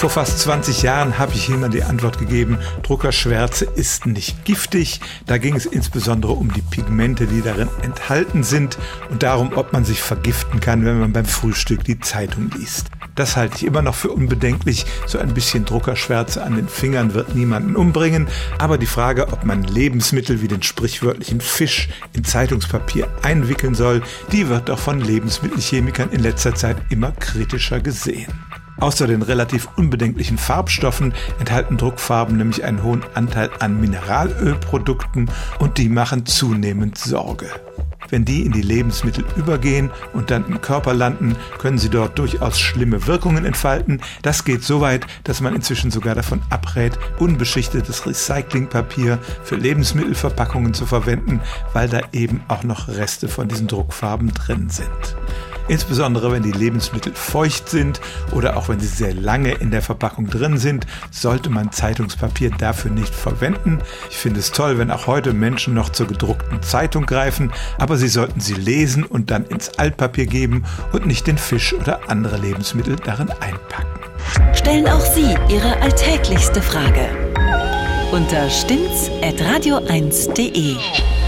Vor fast 20 Jahren habe ich immer die Antwort gegeben, Druckerschwärze ist nicht giftig. Da ging es insbesondere um die Pigmente, die darin enthalten sind und darum, ob man sich vergiften kann, wenn man beim Frühstück die Zeitung liest. Das halte ich immer noch für unbedenklich. So ein bisschen Druckerschwärze an den Fingern wird niemanden umbringen. Aber die Frage, ob man Lebensmittel wie den sprichwörtlichen Fisch in Zeitungspapier einwickeln soll, die wird auch von Lebensmittelchemikern in letzter Zeit immer kritischer gesehen. Außer den relativ unbedenklichen Farbstoffen enthalten Druckfarben nämlich einen hohen Anteil an Mineralölprodukten und die machen zunehmend Sorge. Wenn die in die Lebensmittel übergehen und dann im Körper landen, können sie dort durchaus schlimme Wirkungen entfalten. Das geht so weit, dass man inzwischen sogar davon abrät, unbeschichtetes Recyclingpapier für Lebensmittelverpackungen zu verwenden, weil da eben auch noch Reste von diesen Druckfarben drin sind. Insbesondere wenn die Lebensmittel feucht sind oder auch wenn sie sehr lange in der Verpackung drin sind, sollte man Zeitungspapier dafür nicht verwenden. Ich finde es toll, wenn auch heute Menschen noch zur gedruckten Zeitung greifen, aber sie sollten sie lesen und dann ins Altpapier geben und nicht den Fisch oder andere Lebensmittel darin einpacken. Stellen auch Sie Ihre alltäglichste Frage unter stimmtz.radio1.de.